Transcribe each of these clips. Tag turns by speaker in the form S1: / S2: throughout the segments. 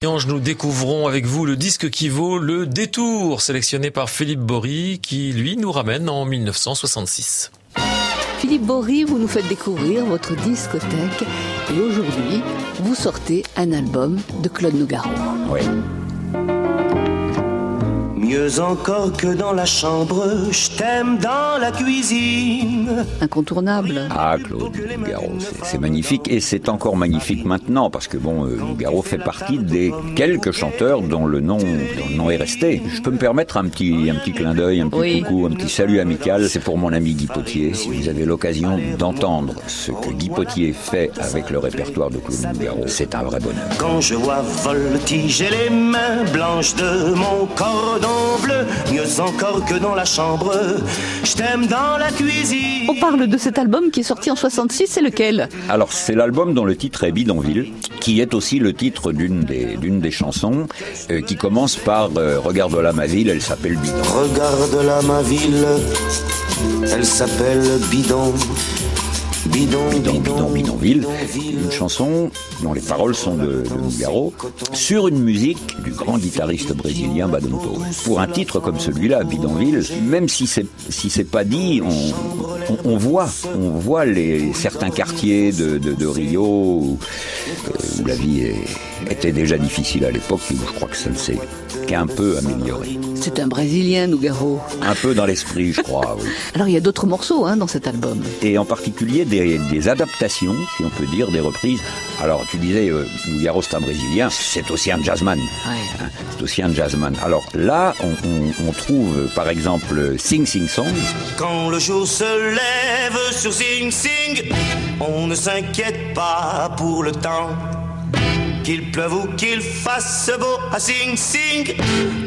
S1: Nous découvrons avec vous le disque qui vaut le détour, sélectionné par Philippe Bory, qui lui nous ramène en 1966.
S2: Philippe Bory, vous nous faites découvrir votre discothèque et aujourd'hui, vous sortez un album de Claude Nougaro.
S3: Oui. Mieux encore que dans la chambre, je t'aime dans la cuisine.
S2: Incontournable.
S4: Ah, Claude Nougaro, c'est magnifique et c'est encore magnifique maintenant parce que bon, euh, Nougaro fait partie des quelques chanteurs dont le nom, dont le nom est resté. Je peux me permettre un petit, un petit clin d'œil, un petit coucou, un petit salut amical. C'est pour mon ami Guy Potier. Si vous avez l'occasion d'entendre ce que Guy Potier fait avec le répertoire de Claude Nougaro, c'est un vrai bonheur.
S3: Quand je vois voltiger les mains blanches de mon cordon encore que dans la chambre. Je t'aime dans la cuisine.
S2: On parle de cet album qui est sorti en 66, c'est lequel?
S4: Alors, c'est l'album dont le titre est Bidonville, qui est aussi le titre d'une des, d'une des chansons, euh, qui commence par euh, Regarde-la ma ville, elle s'appelle Bidon.
S3: Regarde-la ma ville, elle s'appelle Bidon.
S4: Bidon, bidon, bidon, bidonville. Une chanson dont les paroles sont de, de Nougaro sur une musique du grand guitariste brésilien Badonto. Pour un titre comme celui-là, Bidonville, même si c'est si c'est pas dit, on, on, on, voit on voit les certains quartiers de, de, de Rio où, où, la vie est, était déjà difficile à l'époque, où je crois que ça ne s'est qu'un peu amélioré.
S2: C'est un Brésilien, Nougaro.
S4: Un peu dans l'esprit, je crois, oui.
S2: Alors il y a d'autres morceaux hein, dans cet album.
S4: Et en particulier des, des, adaptations, si on peut dire, des reprises. Alors tu disais, euh, Nougaro c'est un Brésilien, c'est aussi un jazzman.
S2: Ouais.
S4: Hein, c'est aussi un jazzman. Alors là, on, on, on, trouve par exemple Sing Sing Song.
S3: Quand le jour se lève sur Sing Sing, on ne s'inquiète pas pour le temps. Qu'il pleuve ou qu'il fasse beau à Sing Sing,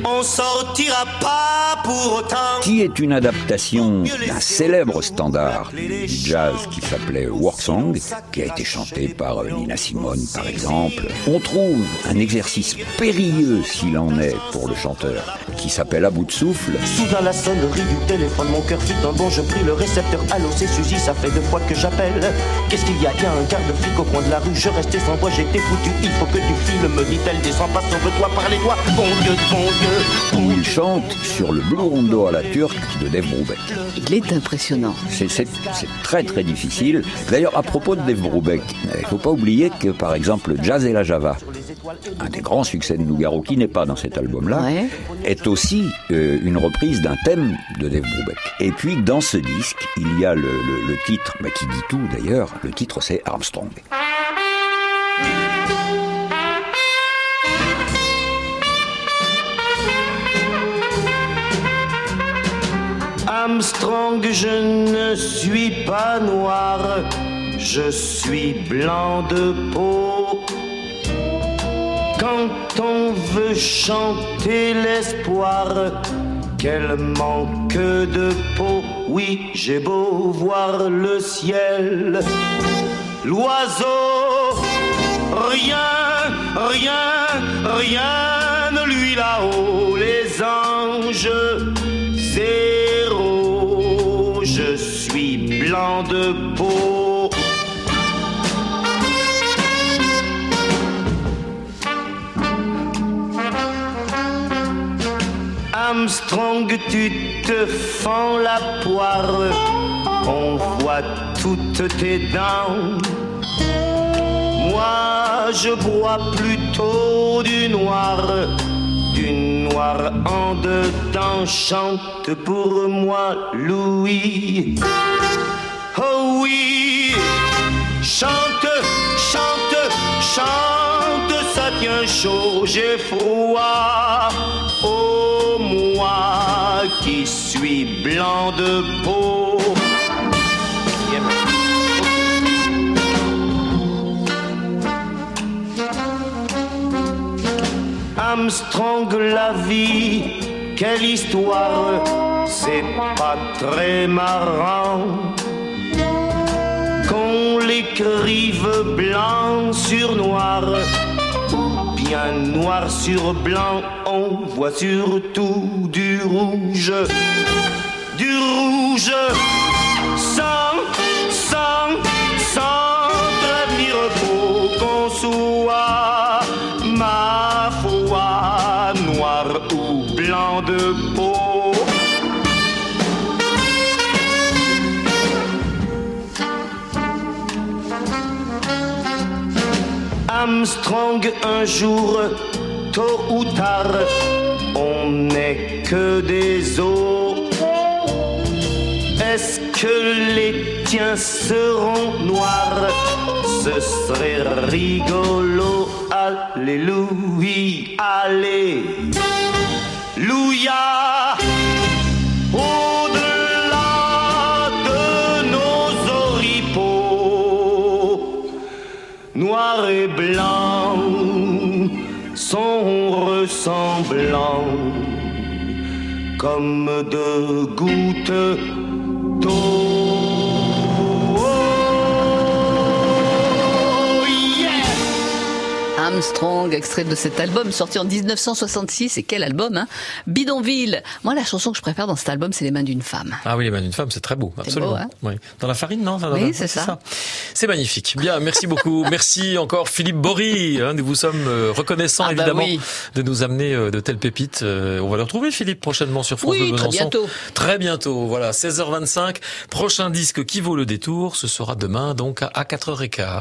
S3: on sortira pas pour autant.
S4: Qui est une adaptation d'un célèbre standard du jazz qui s'appelait Work Song, qui a été chanté par Nina Simone par exemple. On trouve un exercice périlleux s'il en est pour le chanteur, qui s'appelle À bout de souffle.
S3: Soudain la sonnerie du téléphone, mon cœur fut un bon, je pris le récepteur. Allô, c'est Suzy, ça fait deux fois que j'appelle. Qu'est-ce qu'il y a? Il y a un garde flic au coin de la rue, je restais sans voix, j'étais foutu. Il faut que me dit-elle, descends pas sauve toi par les doigts. Bon Dieu, bon Dieu.
S4: Où il chante sur le Blue Rondo à la turque de Dave Brubeck.
S2: Il est impressionnant.
S4: C'est très très difficile. D'ailleurs, à propos de Dave Brubeck, il ne faut pas oublier que par exemple Jazz et la Java, un des grands succès de Nougaro qui n'est pas dans cet album-là,
S2: Ouais.
S4: est aussi euh, une reprise d'un thème de Dave Brubeck. Et puis dans ce disque, il y a le, le, le titre, bah, qui dit tout d'ailleurs, le titre c'est Armstrong.
S3: Armstrong, je ne suis pas noir, je suis blanc de peau. Quand on veut chanter l'espoir, quel manque de peau. Oui, j'ai beau voir le ciel, l'oiseau, rien, rien, rien ne lui là-haut, les anges, suis blanc de peau. Armstrong, tu te fends la poire, on voit toutes tes dents. Moi, je bois plutôt du noir, en dedans. Chante pour moi, Louis. Oh oui, chante, chante, chante, ça tient chaud, j'ai froid. Oh moi qui suis blanc de peau. Armstrong, la vie, quelle histoire, c'est pas très marrant. Qu'on l'écrive blanc sur noir, ou bien noir sur blanc, on voit surtout du rouge, du rouge, sans, de peau. Armstrong un jour, tôt ou tard, on n'est que des os. Est-ce que les tiens seront noirs? Ce serait rigolo. Alléluia, Alléluia. Au-delà de nos oripeaux, noir et blanc sont ressemblants comme deux gouttes d'eau.
S2: Armstrong, extrait de cet album sorti en 1966. Et quel album, hein? Bidonville. Moi, la chanson que je préfère dans cet album, c'est Les mains d'une femme.
S1: Ah oui, les mains d'une femme, c'est très beau, absolument.
S2: beau, hein?
S1: Oui. Dans la farine, non?
S2: Oui, c'est ça.
S1: C'est magnifique. Bien, merci beaucoup. merci encore Philippe Bory. hein, nous vous sommes euh, reconnaissants
S2: Ah bah
S1: évidemment
S2: oui.
S1: de nous amener euh, de telles pépites. Euh, on va le retrouver Philippe prochainement sur France
S2: Oui,
S1: Bleu
S2: très bientôt.
S1: Très bientôt. Voilà, 16h25. Prochain disque qui vaut le détour, ce sera demain donc à 4h15.